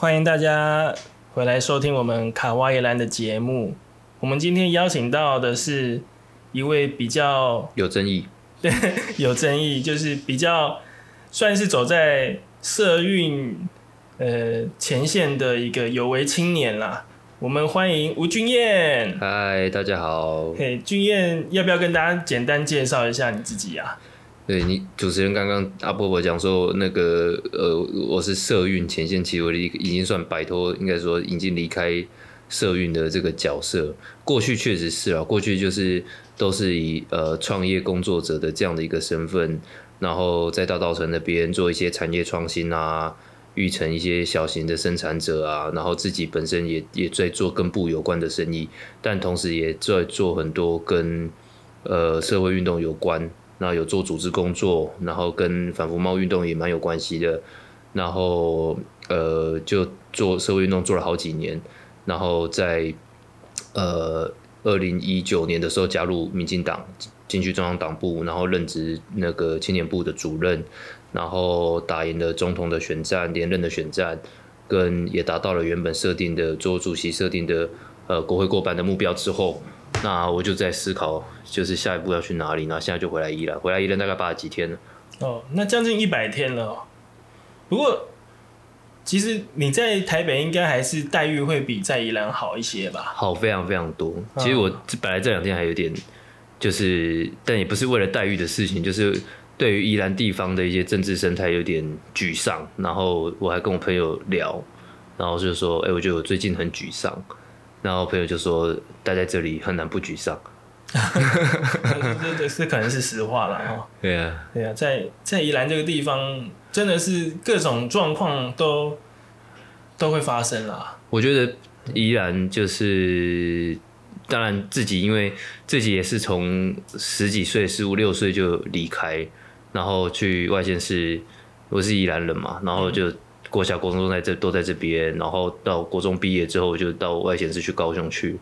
欢迎大家回来收听我们卡哇伊兰的节目。我们今天邀请到的是一位比较有争议，对 有争议，就是比较算是走在社运呃前线的一个有为青年啦。我们欢迎吴君燕。嗨，大家好。嘿，君燕，要不要跟大家简单介绍一下你自己啊？对你主持人刚刚阿伯伯讲说，那个呃，我是社运前线，其实我已已经算摆脱，应该说已经离开社运的这个角色。过去确实是啊，过去就是都是以呃创业工作者的这样的一个身份，然后在大稻城那边做一些产业创新啊。育成一些小型的生产者啊，然后自己本身也也在做跟布有关的生意，但同时也在做很多跟呃社会运动有关，那有做组织工作，然后跟反服贸运动也蛮有关系的，然后呃就做社会运动做了好几年，然后在呃二零一九年的时候加入民进党，进去中央党部，然后任职那个青年部的主任。然后打赢了总统的选战，连任的选战，跟也达到了原本设定的做主席设定的呃国会过半的目标之后，那我就在思考，就是下一步要去哪里。那现在就回来宜兰，回来宜兰大概八十几天了。哦，那将近一百天了。不过，其实你在台北应该还是待遇会比在宜兰好一些吧？好，非常非常多。其实我本来这两天还有点，就是，但也不是为了待遇的事情，就是。对于宜兰地方的一些政治生态有点沮丧，然后我还跟我朋友聊，然后就说：“哎，我觉得我最近很沮丧。”然后朋友就说：“待在这里很难不沮丧。”这这这可能是实话了哈。对啊，对啊，在在宜兰这个地方，真的是各种状况都都会发生啦。我觉得宜兰就是。当然，自己因为自己也是从十几岁、十五六岁就离开，然后去外县市。我是宜兰人嘛，然后就国小、国中都在这，都在这边。然后到国中毕业之后，就到外县市去高雄去。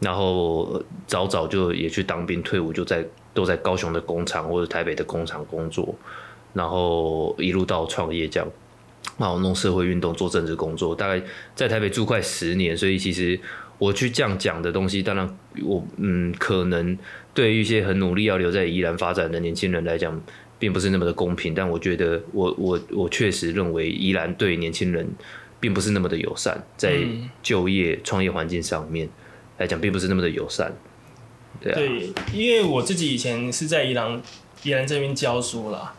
然后早早就也去当兵，退伍就在都在高雄的工厂或者台北的工厂工作。然后一路到创业这样，然后弄社会运动、做政治工作。大概在台北住快十年，所以其实。我去这样讲的东西，当然我嗯，可能对于一些很努力要留在宜兰发展的年轻人来讲，并不是那么的公平。但我觉得，我我我确实认为宜兰对年轻人并不是那么的友善，在就业创业环境上面来讲，并不是那么的友善。对，对，因为我自己以前是在宜兰宜兰这边教书啦。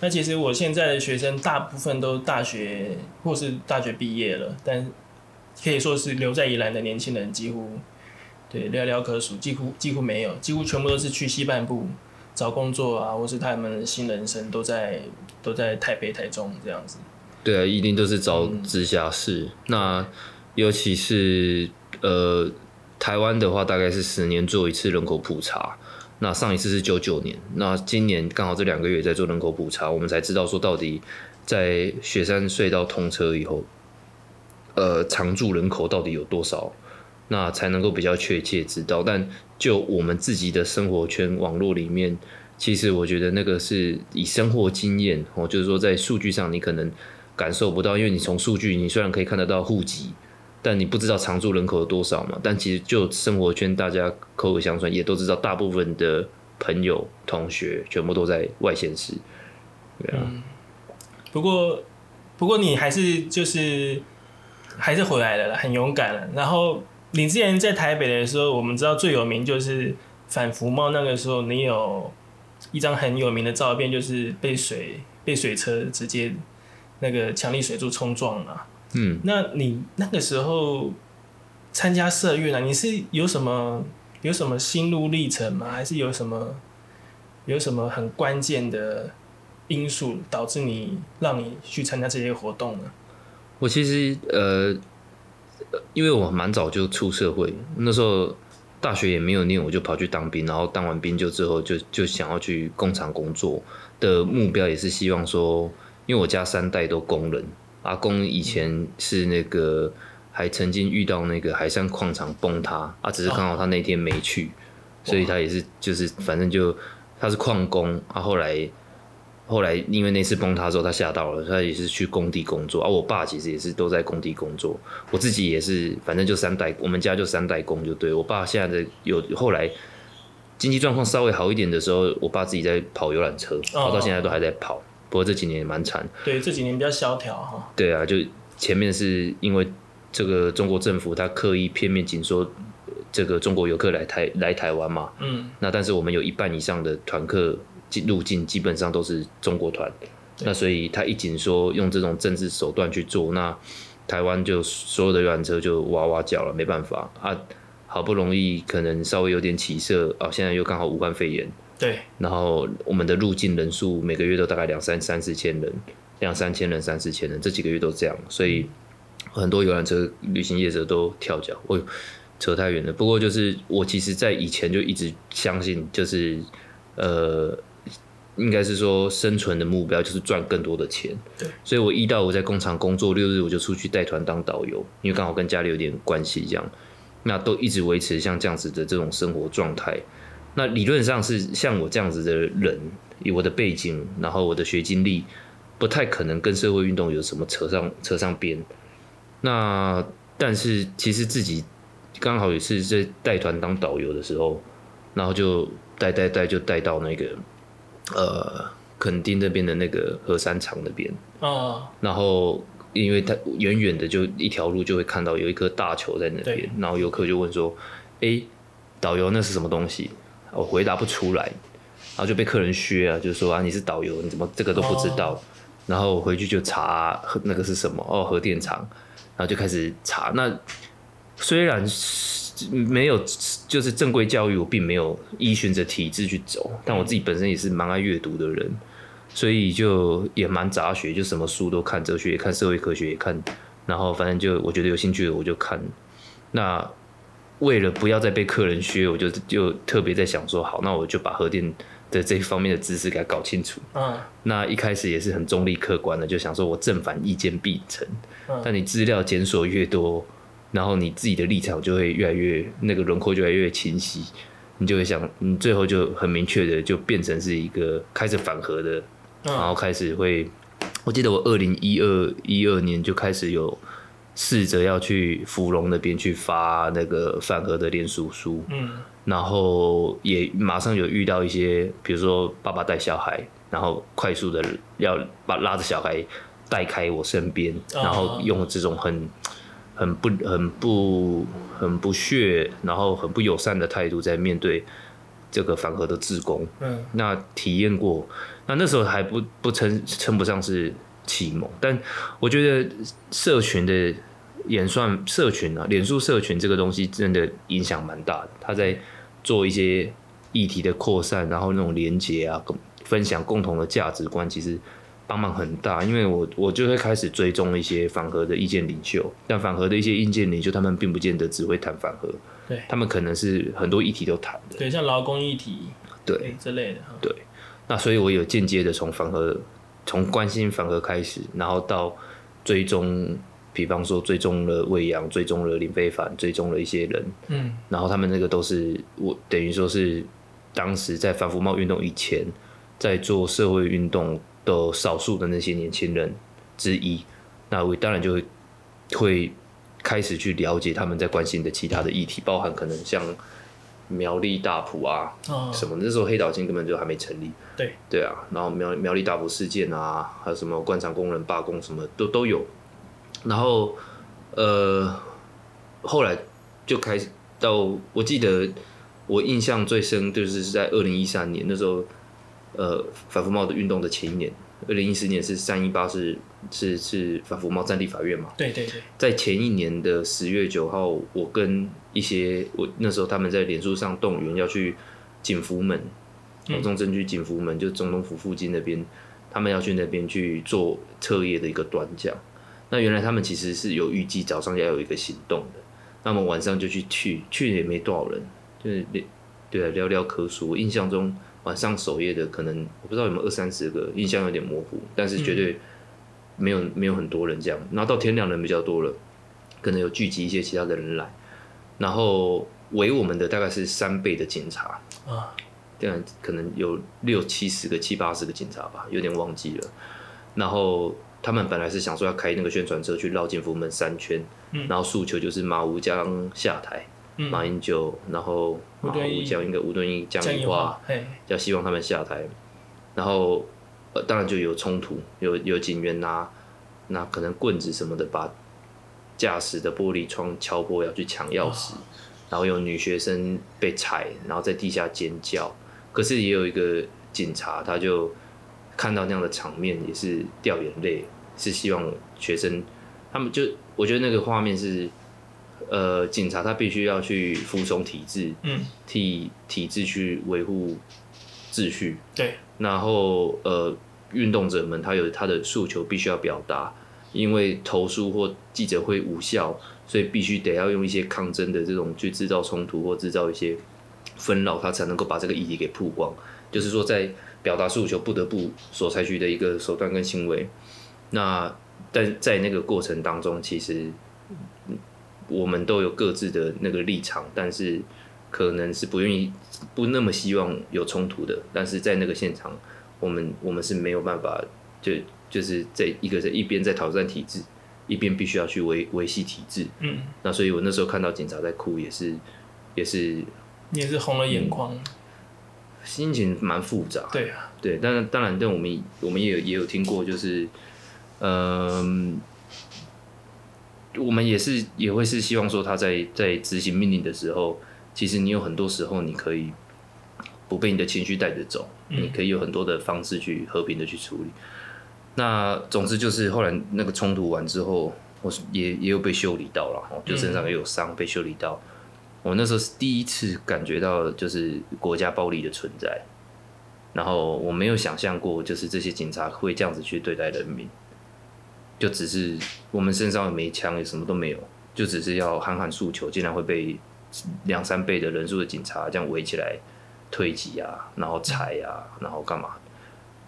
那其实我现在的学生大部分都大学或是大学毕业了，但。可以说是留在宜兰的年轻人几乎，对寥寥可数，几乎几乎没有，几乎全部都是去西半部找工作啊，或是他们新人生都在都在台北、台中这样子。对啊，一定都是找直辖市。那尤其是呃台湾的话，大概是十年做一次人口普查。那上一次是九九年，那今年刚好这两个月在做人口普查，我们才知道说到底在雪山隧道通车以后。呃，常住人口到底有多少？那才能够比较确切知道。但就我们自己的生活圈网络里面，其实我觉得那个是以生活经验哦，就是说在数据上你可能感受不到，因为你从数据你虽然可以看得到户籍，但你不知道常住人口有多少嘛。但其实就生活圈，大家口口相传也都知道，大部分的朋友同学全部都在外县市。对啊。不过，不过你还是就是。还是回来了，很勇敢了。然后你之前在台北的时候，我们知道最有名就是反服贸。那个时候你有一张很有名的照片，就是被水被水车直接那个强力水柱冲撞了。嗯，那你那个时候参加社运啊，你是有什么有什么心路历程吗？还是有什么有什么很关键的因素导致你让你去参加这些活动呢？我其实呃，因为我蛮早就出社会，那时候大学也没有念，我就跑去当兵，然后当完兵就之后就就想要去工厂工作的目标也是希望说，因为我家三代都工人，阿公以前是那个还曾经遇到那个海山矿场崩塌，啊，只是刚好他那天没去，所以他也是就是反正就他是矿工，啊后来。后来因为那次崩塌之后，他吓到了，他也是去工地工作。而、我爸其实也是都在工地工作，我自己也是，反正就三代，我们家就三代工就对。我爸现在的有后来经济状况稍微好一点的时候，我爸自己在跑游览车，跑到现在都还在跑。不过这几年也蛮惨，对，这几年比较萧条哈。对啊，就前面是因为这个中国政府他刻意片面紧缩这个中国游客来台来台湾嘛，嗯，那但是我们有一半以上的团客进入境基本上都是中国团，那所以他一紧说用这种政治手段去做，那台湾就所有的游览车就哇哇叫了，没办法啊，好不容易可能稍微有点起色啊，现在又刚好武汉肺炎。对，然后我们的入境人数每个月都大概两三三四千人，两三千人、三四千人，这几个月都这样，所以很多游览车旅行业者都跳脚。哦，扯太远了。不过就是我其实，在以前就一直相信，就是呃，应该是说生存的目标就是赚更多的钱。对，所以我一到我在工厂工作，六日我就出去带团当导游，因为刚好跟家里有点关系，这样，那都一直维持像这样子的这种生活状态。那理论上是像我这样子的人，以我的背景，然后我的学经历，不太可能跟社会运动有什么扯上扯上边。那但是其实自己刚好也是在带团当导游的时候，然后就带带带就带到那个呃垦丁那边的那个核山厂那边，哦，然后因为他远远的就一条路就会看到有一颗大球在那边，然后游客就问说：“哎，导游那是什么东西？”我回答不出来，然后就被客人削啊，就说啊你是导游，你怎么这个都不知道？然后我回去就查那个是什么哦，核电厂，然后就开始查。那虽然没有就是正规教育，我并没有依循着体制去走，但我自己本身也是蛮爱阅读的人，所以就也蛮杂学，就什么书都看，哲学也看，社会科学也看，然后反正就我觉得有兴趣的我就看。那为了不要再被客人削，我就就特别在想说，好，那我就把核电的这一方面的知识给它搞清楚。嗯，那一开始也是很中立客观的，就想说我正反意见必成。嗯但你资料检索越多，然后你自己的立场就会越来越那个轮廓就越来越清晰，你就会想，你最后就很明确的就变成是一个开始反核的，然后开始会，我记得我二零一二一二年就开始有试着要去芙蓉那边去发那个反核的连署书，嗯，然后也马上有遇到一些，比如说爸爸带小孩，然后快速的要把拉着小孩带开我身边，哦然后用这种很很不很不很不屑，然后很不友善的态度在面对这个反核的志工。嗯，那体验过，那那时候还不不称称不上是启蒙，但我觉得社群的演算社群啊，脸书社群这个东西真的影响蛮大的。他在做一些议题的扩散，然后那种连接啊，共分享共同的价值观，其实帮忙很大。因为我我就会开始追踪一些反核的意见领袖，但反核的一些意见领袖，他们并不见得只会谈反核，对他们可能是很多议题都谈的。对，像劳工议题对，之类的。对，那所以我有间接的从反核，从关心反核开始，然后到追踪，比方说追踪了魏阳，追踪了林非凡，追踪了一些人，嗯，然后他们那个都是我等于说是当时在反服贸运动以前，在做社会运动的少数的那些年轻人之一，那我当然就会会开始去了解他们在关心的其他的议题，包含可能像苗栗大埔啊，哦，什么那时候黑岛线根本就还没成立，对。对啊，然后苗苗栗大埔事件啊，还有什么官场工人罢工什么都都有，然后呃后来就开始到我记得我印象最深就是是在二零一三年那时候，呃反服贸的运动的前一年，二零一四年是三一八是是是反服贸战地法院嘛，对对对，在前一年的十月九号，我跟一些我那时候他们在脸书上动员要去景福门，嗯中正镇区景福门，就总统府附近那边，他们要去那边去做彻夜的一个短讲。那原来他们其实是有预计早上要有一个行动的，那么晚上就去去，去也没多少人，就是对啊，寥寥可数。我印象中晚上首页的可能我不知道有没有二三十个，印象有点模糊，但是绝对没有没有很多人这样。然后到天亮人比较多了，可能有聚集一些其他的人来，然后围我们的大概是三倍的警察，啊，这样可能有六七十个、七八十个警察吧，有点忘记了。然后他们本来是想说要开那个宣传车去绕进福门三圈，然后诉求就是马吴江下台，马英九，然后马吴江一个吴敦义、江宜桦，要希望他们下台。然后呃，当然就有冲突，有有警员拿拿可能棍子什么的把驾驶的玻璃窗敲破，要去抢钥匙。然后有女学生被踩，然后在地下尖叫。可是也有一个警察，他就看到那样的场面，也是掉眼泪，是希望学生他们就我觉得那个画面是，呃，警察他必须要去服从体制，嗯，替体制去维护秩序，对。然后呃，运动者们他有他的诉求必须要表达，因为投诉或记者会无效。所以必须得要用一些抗争的这种去制造冲突或制造一些纷扰，他才能够把这个议题给曝光。就是说，在表达诉求不得不所采取的一个手段跟行为。那但在那个过程当中，其实我们都有各自的那个立场，但是可能是不愿意、不那么希望有冲突的。但是在那个现场，我们我们是没有办法，就就是在一个在一边在挑战体制。一边必须要去维维系体制，嗯，那所以我那时候看到警察在哭，也是，也是，也是红了眼眶，心情蛮复杂，对啊，对，当然当然，但我们我们也有也有听过，就是，嗯，我们也是也会是希望说他在在执行命令的时候，其实你有很多时候你可以不被你的情绪带着走，你可以有很多的方式去和平的去处理。那总之就是后来那个冲突完之后，我也也有被修理到了，就身上也有伤被修理到。我那时候是第一次感觉到就是国家暴力的存在，然后我没有想象过就是这些警察会这样子去对待人民，就只是我们身上也没枪，也什么都没有，就只是要喊喊诉求，竟然会被两三倍的人数的警察这样围起来推挤啊，然后踩啊，然后干嘛？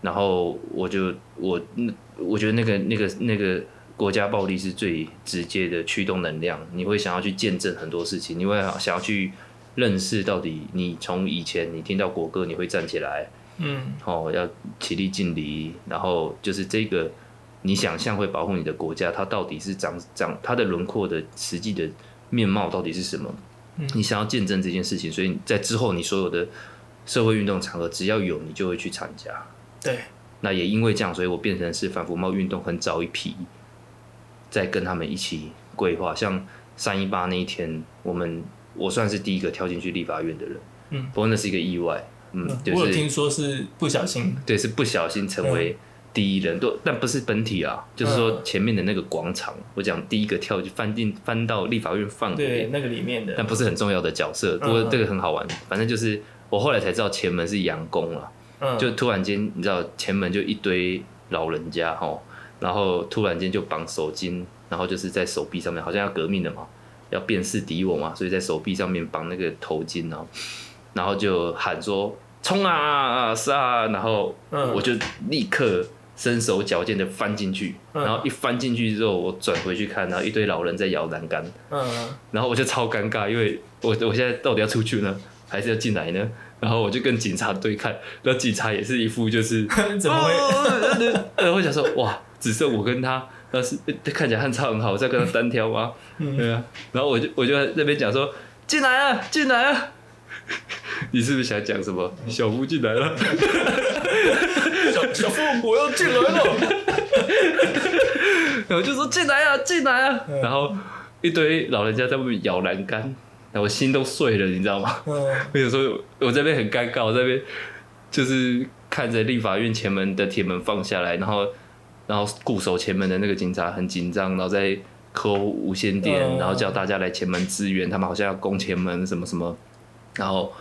然后我就我那我觉得那个那个那个国家暴力是最直接的驱动能量，你会想要去见证很多事情，你会想要去认识到底你从以前你听到国歌你会站起来，嗯，哦要起立敬礼，然后就是这个你想象会保护你的国家，它到底是长长它的轮廓的实际的面貌到底是什么？你想要见证这件事情，所以在之后你所有的社会运动场合只要有你就会去参加。对，那也因为这样，所以我变成是反服贸运动很早一批，在跟他们一起规划。像三一八那一天，我们我算是第一个跳进去立法院的人，嗯，不过那是一个意外，嗯，我有听说是不小心，对，是不小心成为第一人，都但不是本体啊，就是说前面的那个广场，我讲第一个跳就翻进翻到立法院范围，那个里面的，但不是很重要的角色，不过这个很好玩，反正就是我后来才知道前门是阳公了。嗯。就突然间，你知道前门就一堆老人家哈，然后突然间就绑手巾，然后就是在手臂上面，好像要革命的嘛，要辨识敌我嘛，所以在手臂上面绑那个头巾哦，然后就喊说冲啊杀，然后我就立刻身手矫健的翻进去，然后一翻进去之后，我转回去看，然后一堆老人在摇栏杆，嗯，然后我就超尴尬，因为我我现在到底要出去呢，还是要进来呢？然后我就跟警察对看，然后警察也是一副就是 怎么会？然后想说哇，只剩我跟他，但是看起来汉差很好，在跟他单挑吗？对啊。然后我就我就在那边讲说进来啊，进来啊！你是不是想讲什么？小夫进来了。小小夫，我要进来了。然后就说进来啊，进来啊！然后一堆老人家在外面摇栏杆。我心都碎了，你知道吗？我有时候我这边很尴尬，我这边就是看着立法院前门的铁门放下来，然后然后固守前门的那个警察很紧张，然后在抠无线电，然后叫大家来前门支援，他们好像要攻前门什么什么，然后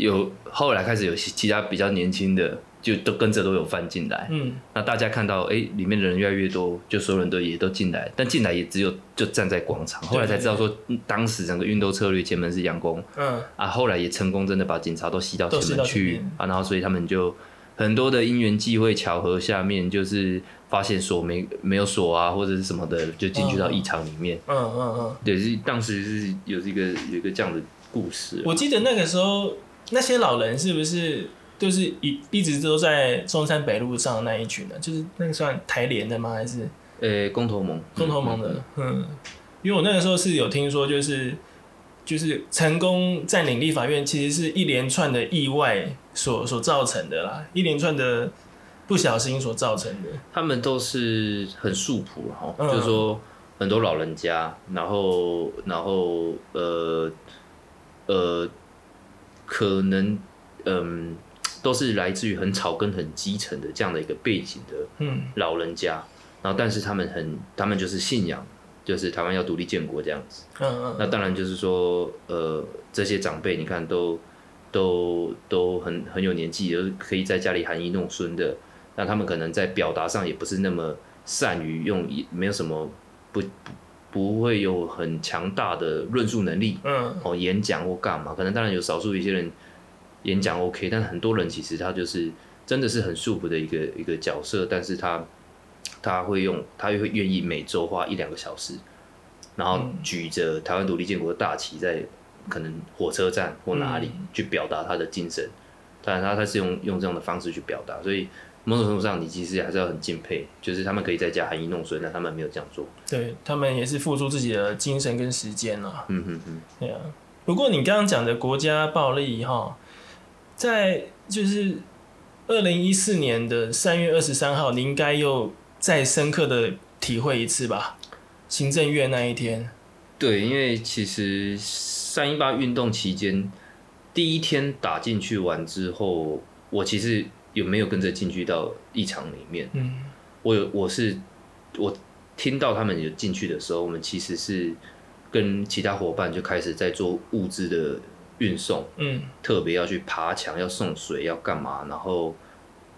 有后来开始有其他比较年轻的。就都跟着都有翻进来，嗯，那大家看到哎，里面的人越来越多，就所有人都也都进来，但进来也只有就站在广场。后来才知道说，当时整个运动策略前门是阳光，嗯，啊，后来也成功真的把警察都吸到前门去啊，然后所以他们就很多的因缘际会巧合下面，就是发现锁没没有锁啊，或者是什么的，就进去到异常里面，嗯嗯嗯，对，是当时是有这个有一个这样的故事。我记得那个时候。那些老人是不是就是一一直都在中山北路上的那一群呢？就是那个算台联的吗？还是呃，公投盟，公投盟的？嗯，因为我那个时候是有听说，就是就是成功占领立法院，其实是一连串的意外所所造成的啦，一连串的不小心所造成的。他们都是很素朴哈，嗯就是说很多老人家，然后然后呃呃，可能嗯都是来自于很草根、很基层的这样的一个背景的嗯老人家，然后但是他们很，他们就是信仰，就是台湾要独立建国这样子。嗯嗯那当然就是说，呃，这些长辈你看都都都很很有年纪，就是可以在家里含饴弄孙的。那他们可能在表达上也不是那么善于用，没有什么不不不会有很强大的论述能力嗯哦，演讲或干嘛。可能当然有少数一些人演讲 OK，但很多人其实他就是真的是很舒服的一个一个角色，但是他他会用，他会愿意每周花一两个小时，然后举着台湾独立建国的大旗，在可能火车站或哪里去表达他的精神。当然，他他是用用这样的方式去表达，所以某种程度上，你其实还是要很敬佩，就是他们可以在家含饴弄孙，但他们没有这样做。对他们也是付出自己的精神跟时间啊。嗯嗯嗯，对啊，不过你刚刚讲的国家暴力哈，在就是二零一四年的三月二十三号，你应该又再深刻的体会一次吧？行政院那一天，对，因为其实三一八运动期间，第一天打进去完之后，我其实有没有跟着进去到一场里面？嗯我有，我是我听到他们有进去的时候，我们其实是跟其他伙伴就开始在做物资的运送，嗯特别要去爬墙，要送水，要干嘛？然后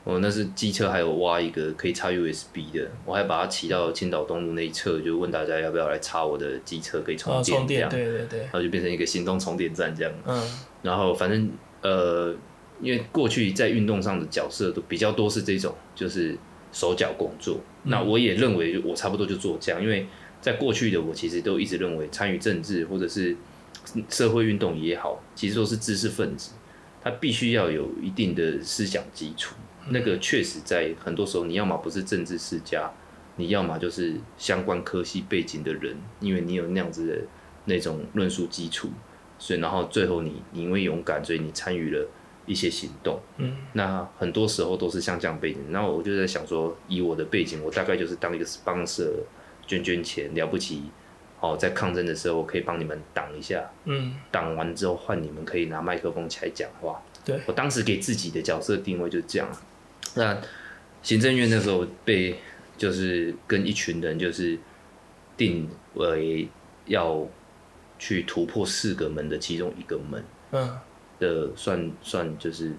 我那是机车，还有挖一个可以插 USB 的，我还把它骑到青岛东路那一侧，就问大家要不要来插我的机车可以充啊，电，充电，对对对，然后就变成一个行动充电站这样。嗯然后反正呃，因为过去在运动上的角色都比较多是这种，就是手脚工作。那我也认为我差不多就做这样，因为在过去的我其实都一直认为参与政治或者是社会运动也好，其实都是知识分子，他必须要有一定的思想基础。那个确实在很多时候，你要么不是政治世家，你要么就是相关科系背景的人，因为你有那样子的那种论述基础，所以然后最后你你因为勇敢，所以你参与了一些行动。嗯那很多时候都是像这样背景。那我就在想说，以我的背景，我大概就是当一个 sponsor，捐捐钱，了不起。哦，在抗争的时候，我可以帮你们挡一下，嗯，挡完之后换你们可以拿麦克风起来讲话。对，我当时给自己的角色定位就是这样。那行政院那时候被就是跟一群人就是定为要去突破四个门的其中一个门嗯的算算就是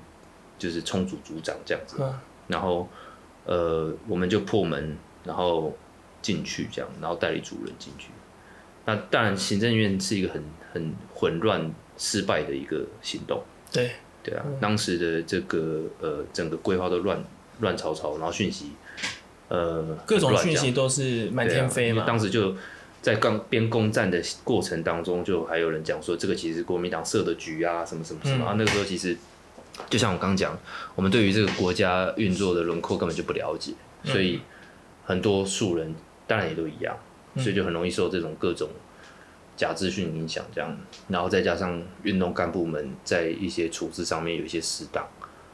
就是充组组长这样子，嗯然后呃我们就破门，然后进去这样，然后代理主任进去。那当然，行政院是一个很很混乱、失败的一个行动。对，对啊，当时的这个呃整个规划都乱乱糟糟，然后讯息呃各种讯息都是满天飞嘛。当时就在刚边攻战的过程当中，就还有人讲说这个其实是国民党设的局啊，什么什么什么。嗯啊，那个时候其实就像我刚讲，我们对于这个国家运作的轮廓根本就不了解，所以很多素人当然也都一样，所以就很容易受这种各种假资讯影响，这样，然后再加上运动干部们在一些处置上面有一些失当，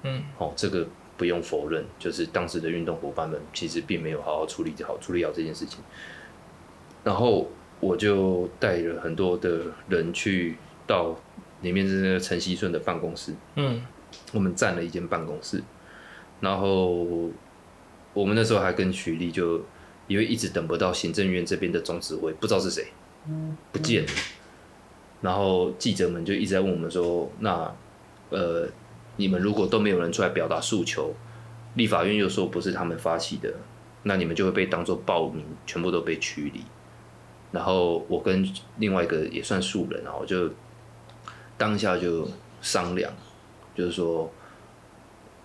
嗯，哦，这个不用否认，就是当时的运动伙伴们其实并没有好好处理好处理好这件事情，然后我就带了很多的人去到里面是那个陈希顺的办公室，嗯我们占了一间办公室，然后我们那时候还跟徐丽就因为一直等不到行政院这边的总指挥，不知道是谁，不见了。然后记者们就一直在问我们说，那呃，你们如果都没有人出来表达诉求，立法院又说不是他们发起的，那你们就会被当做暴民，全部都被驱离。然后我跟另外一个也算素人啊，我就当下就商量，就是说，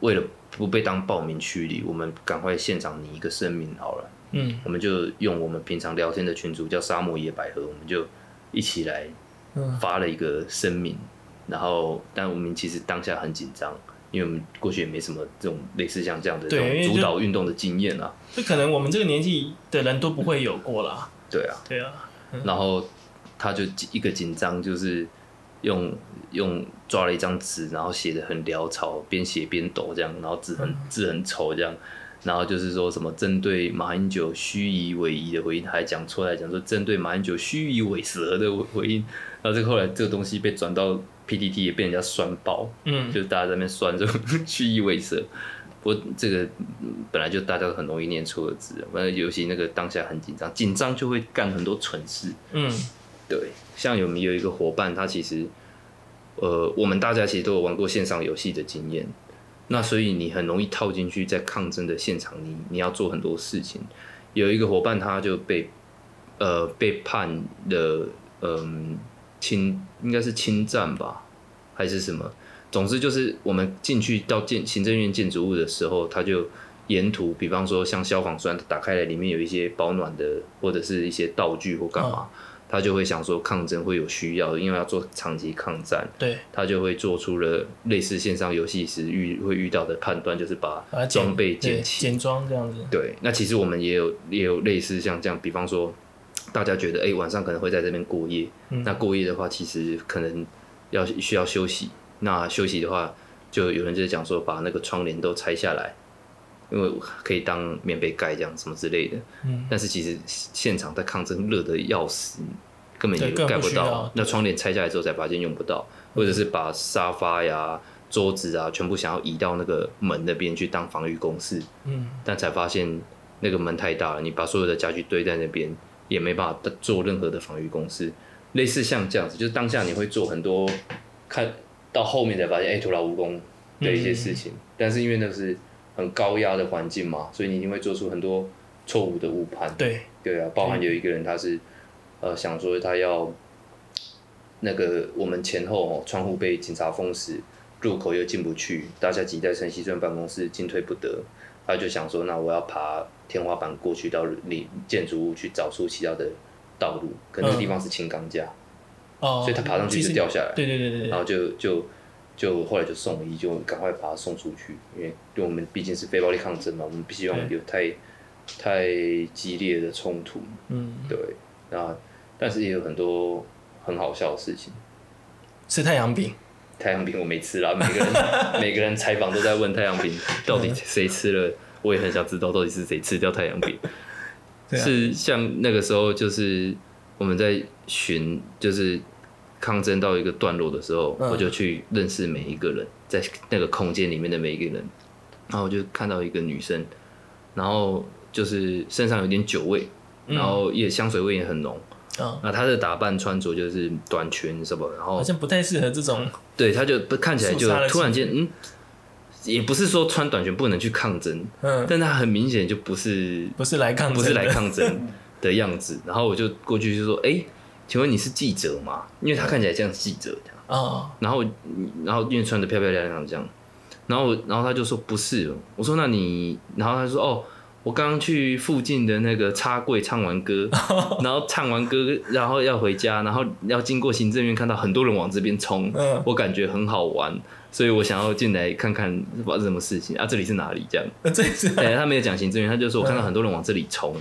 为了不被当暴民驱离，我们赶快现场拟一个声明好了。嗯我们就用我们平常聊天的群组叫沙漠野百合，我们就一起来嗯发了一个声明，然后但我们其实当下很紧张，因为我们过去也没什么这种类似像这样的这种主导运动的经验啊，这可能我们这个年纪的人都不会有过啦。对啊，对啊，然后他就一个紧张，就是用用抓了一张纸，然后写的很潦草，边写边抖这样，然后字很字很丑这样，然后就是说什么针对马英九虚以委蛇的回应，还讲出来讲说针对马英九虚以委蛇的回应，然后这个后来这个东西被转到 PTT 也被人家酸爆，嗯，就是大家在那边酸这种虚以委蛇。不过这个嗯本来就大家都很容易念错字，反正尤其那个当下很紧张，紧张就会干很多蠢事。嗯，对，像有没有一个伙伴，他其实，呃，我们大家其实都有玩过线上游戏的经验，那所以你很容易套进去，在抗争的现场，你你要做很多事情。有一个伙伴，他就被呃被判了，嗯、侵应该是侵占吧，还是什么？总之就是我们进去到建行政院建筑物的时候，他就沿途，比方说像消防栓打开来，里面有一些保暖的或者是一些道具或干嘛，他就会想说抗争会有需要，因为要做长期抗战，对，他就会做出了类似线上游戏时遇会遇到的判断，就是把装备捡起、捡。装这样子。对，那其实我们也有也有类似像这样，比方说大家觉得哎、诶晚上可能会在这边过夜，嗯那过夜的话其实可能要需要休息，那休息的话就有人就讲说把那个窗帘都拆下来，因为可以当棉被盖这样什么之类的。嗯，但是其实现场在抗争热的要死，根本也盖不到不。那窗帘拆下来之后才发现用不到，或者是把沙发呀、桌子啊全部想要移到那个门那边去当防御工事，嗯，但才发现那个门太大了，你把所有的家具堆在那边也没办法做任何的防御工事。类似像这样子，就是当下你会做很多，看到后面才发现，哎、徒劳无功的一些事情。但是因为那是很高压的环境嘛，所以你一定会做出很多错误的误判。对，对啊，包含有一个人他是，呃，想说他要那个我们前后哦，窗户被警察封死，入口又进不去，大家挤在陈锡顺办公室进退不得，他就想说，那我要爬天花板过去到里建筑物去找出其他的道路，可那个地方是轻钢架，哦，所以他爬上去就掉下来，对对对对对，然后就就就后来就送医，就赶快把他送出去，因为因为我们毕竟是非暴力抗争嘛，我们不希望有太太激烈的冲突。嗯，对，那但是也有很多很好笑的事情。吃太阳饼，太阳饼我没吃啦，每个人 每个人采访都在问太阳饼 到底谁吃了，我也很想知道到底是谁吃掉太阳饼。啊是像那个时候，就是我们在寻，就是抗争到一个段落的时候，嗯。我就去认识每一个人，在那个空间里面的每一个人，然后我就看到一个女生，然后就是身上有点酒味，然后也香水味也很浓。嗯，那她的打扮穿着就是短裙什么，然后好像不太适合这种，对，她就不看起来就突然间，嗯，也不是说穿短裙不能去抗争，嗯，但她很明显就不是不是来抗，不是来抗争的样子。然后我就过去就说：“哎、请问你是记者吗？”因为他看起来像记者这样。啊，然后，然后因为穿的漂漂亮亮这样，然后，然后他就说不是。哦。我说那你，然后他说哦，我刚刚去附近的那个插柜唱完歌，然后唱完歌，然后要回家，然后要经过行政院，看到很多人往这边冲，嗯。我感觉很好玩，所以我想要进来看看发生什么事情。啊，这里是哪里？这样。这是对，他没有讲行政院，他就说我看到很多人往这里冲，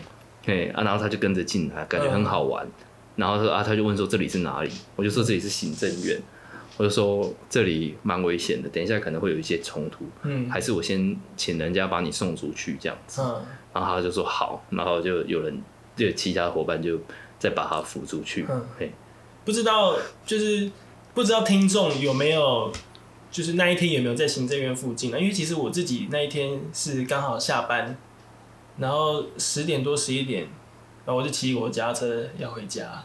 嘿啊，然后他就跟着进来，感觉很好玩。然后啊，他就问说这里是哪里？我就说这里是行政院，我就说这里蛮危险的，等一下可能会有一些冲突，嗯。还是我先请人家把你送出去这样子。嗯。然后他就说好，然后就有人就其他伙伴就再把他扶出去，嗯。嘿，不知道就是不知道听众有没有，就是那一天有没有在行政院附近呢？因为其实我自己那一天是刚好下班，然后十点多十一点，然后我就骑我家车要回家，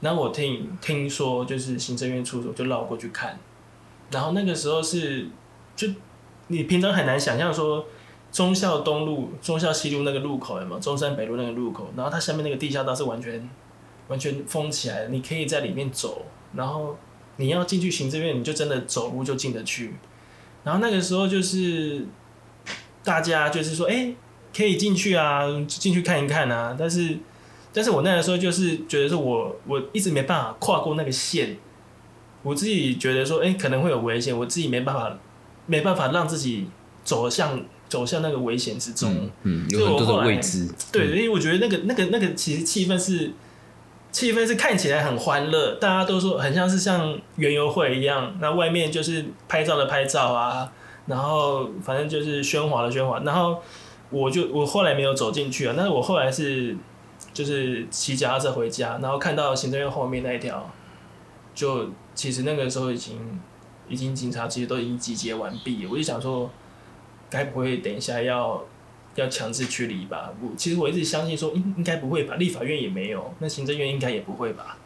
然后我听听说就是行政院出所，就绕过去看，然后那个时候是就你平常很难想象说。忠孝东路、忠孝西路那个路口有没有？中山北路那个路口，然后它下面那个地下道是完全完全封起来了，你可以在里面走，然后你要进去行政院，你就真的走路就进得去。然后那个时候就是大家就是说，哎、可以进去啊，进去看一看啊。但是，但是我那个时候就是觉得说我我一直没办法跨过那个线，我自己觉得说，哎、可能会有危险，我自己没办法，没办法让自己走向走向那个危险之中。嗯有很多未知，对，因为我觉得那个那个那个其实气氛是气氛是看起来很欢乐，大家都说很像是像园游会一样，那外面就是拍照的拍照啊，然后反正就是喧哗的喧哗，然后我就我后来没有走进去啊，但是我后来是就是骑脚踏车回家，然后看到行政院后面那一条，就其实那个时候已经已经警察其实都已经集结完毕，我就想说，该不会等一下要要强制驱离吧？我其实我一直相信说应应该不会吧，立法院也没有，那行政院应该也不会吧？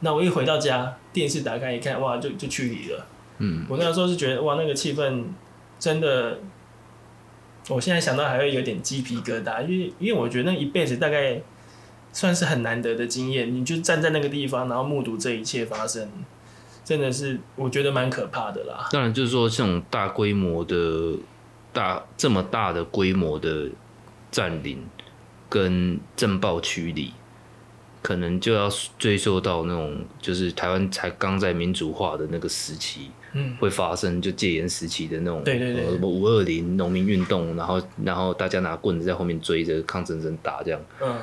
那我一回到家，电视打开一看，哇，就就驱离了。嗯，我那时候是觉得哇，那个气氛真的，我现在想到还会有点鸡皮疙瘩，因为因为我觉得那一辈子大概算是很难得的经验，你就站在那个地方，然后目睹这一切发生，真的是我觉得蛮可怕的啦。当然就是说这种大规模的大这么大的规模的占领跟震爆驱离，可能就要追溯到那种就是台湾才刚在民主化的那个时期，嗯，会发生就戒严时期的那种，对对对呃五二零农民运动，然后然后大家拿棍子在后面追着抗争者打这样。嗯，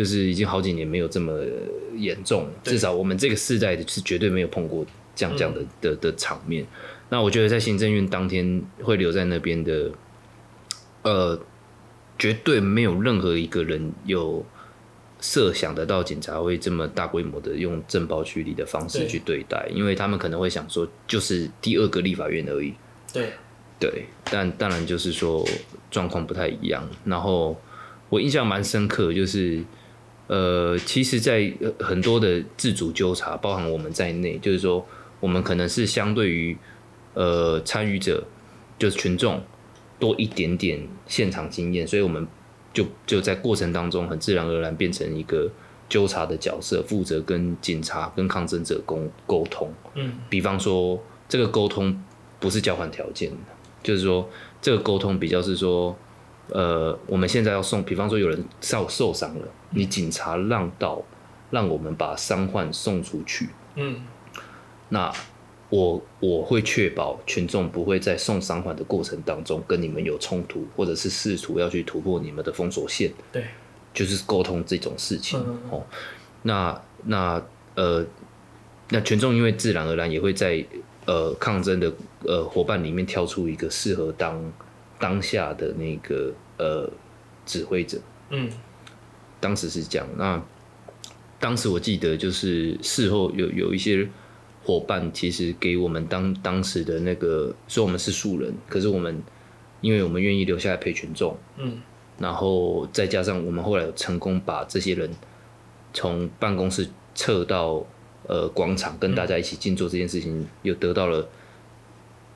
就是已经好几年没有这么严重，对。至少我们这个世代是绝对没有碰过这样这样的、的的场面。那我觉得在行政院当天会留在那边的，呃，绝对没有任何一个人有设想得到警察会这么大规模的用震爆驱离的方式去对待，因为他们可能会想说，就是第二个立法院而已，对，对，但当然就是说状况不太一样。然后我印象蛮深刻，就是呃，其实在，呃很多的自主纠察，包含我们在内，就是说我们可能是相对于呃参与者，就是群众多一点点现场经验，所以我们就就在过程当中很自然而然变成一个纠察的角色，负责跟警察跟抗争者沟沟通。嗯，比方说这个沟通不是交换条件的，就是说这个沟通比较是说，呃，我们现在要送，比方说有人受受伤了，你警察让道，让我们把伤患送出去，嗯，那我我会确保群众不会在送伤患的过程当中跟你们有冲突，或者是试图要去突破你们的封锁线，对，就是沟通这种事情、哦。那那呃，那群众因为自然而然也会在呃抗争的呃伙伴里面挑出一个适合当当下的那个呃指挥者。嗯，当时是这样。那当时我记得就是事后有有一些伙伴，其实给我们当当时的那个，说我们是素人，可是我们因为我们愿意留下来陪群众，嗯，然后再加上我们后来有成功把这些人从办公室撤到呃广场，跟大家一起静坐这件事情，又得到了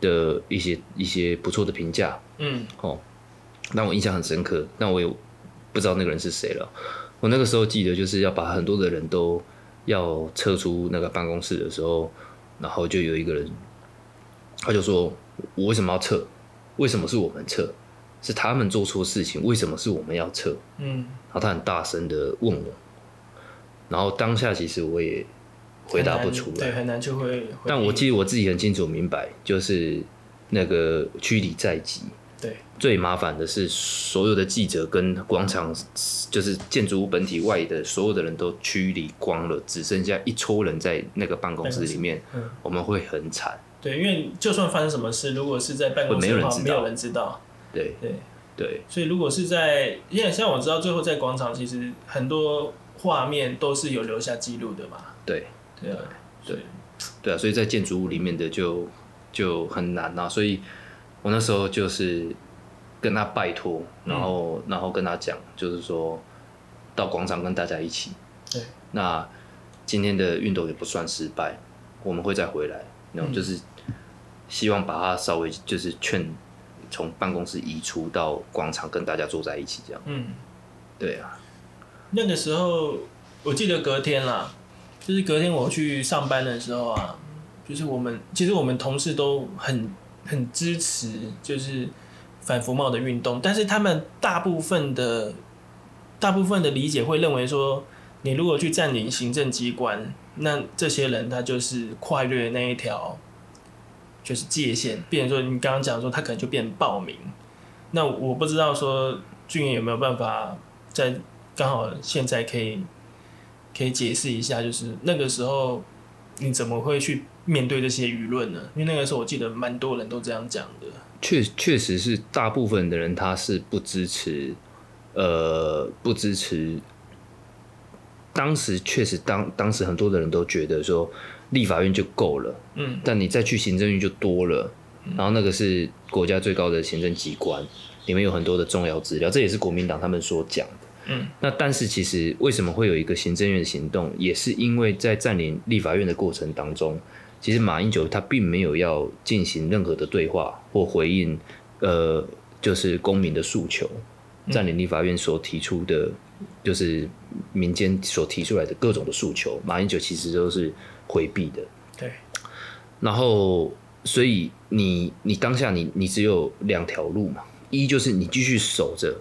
的一些一些不错的评价。嗯，哦，让我印象很深刻，但我也不知道那个人是谁了。我那个时候记得就是要把很多的人都要撤出那个办公室的时候，然后就有一个人，他就说：“我为什么要撤？为什么是我们撤？是他们做错事情，为什么是我们要撤？”嗯，然后他很大声的问我，然后当下其实我也回答不出来对，很难就会。但我记得我自己很清楚明白，就是那个区里在即。对，最麻烦的是，所有的记者跟广场，就是建筑物本体外的所有的人都驱离光了，只剩下一撮人在那个办公室里面，嗯，我们会很惨。对，因为就算发生什么事，如果是在办公室的话，没有人知道没有人知道。对对，对，所以如果是在，因为像我知道，最后在广场，其实很多画面都是有留下记录的嘛。对，对啊，对。对。啊，所以在建筑物里面的就就很难啊，所以我那时候就是跟他拜托，然后、然后跟他讲，就是说到广场跟大家一起。对，那今天的运动也不算失败，我们会再回来，然后就是希望把他稍微就是劝从办公室移出到广场跟大家坐在一起这样。嗯，对啊，那个时候我记得隔天啦，就是隔天我去上班的时候啊，就是我们其实我们同事都很很支持，就是反服贸的运动，但是他们大部分的大部分的理解会认为说，你如果去占领行政机关，那这些人他就是跨越那一条就是界限，变成说你刚刚讲说他可能就变暴民。那我不知道说俊彦有没有办法在刚好现在可以可以解释一下，就是那个时候你怎么会去面对这些舆论呢？因为那个时候我记得蛮多人都这样讲的。确确实是大部分的人他是不支持，呃，不支持。当时确实当当时很多的人都觉得说立法院就够了，嗯，但你再去行政院就多了，然后那个是国家最高的行政机关，里面有很多的重要资料，这也是国民党他们所讲的。嗯，那但是其实为什么会有一个行政院的行动，也是因为在占领立法院的过程当中，其实马英九他并没有要进行任何的对话或回应，呃，就是公民的诉求，占领立法院所提出的，就是民间所提出来的各种的诉求，马英九其实都是回避的。对，然后，所以你你当下你你只有两条路嘛，一就是你继续守着，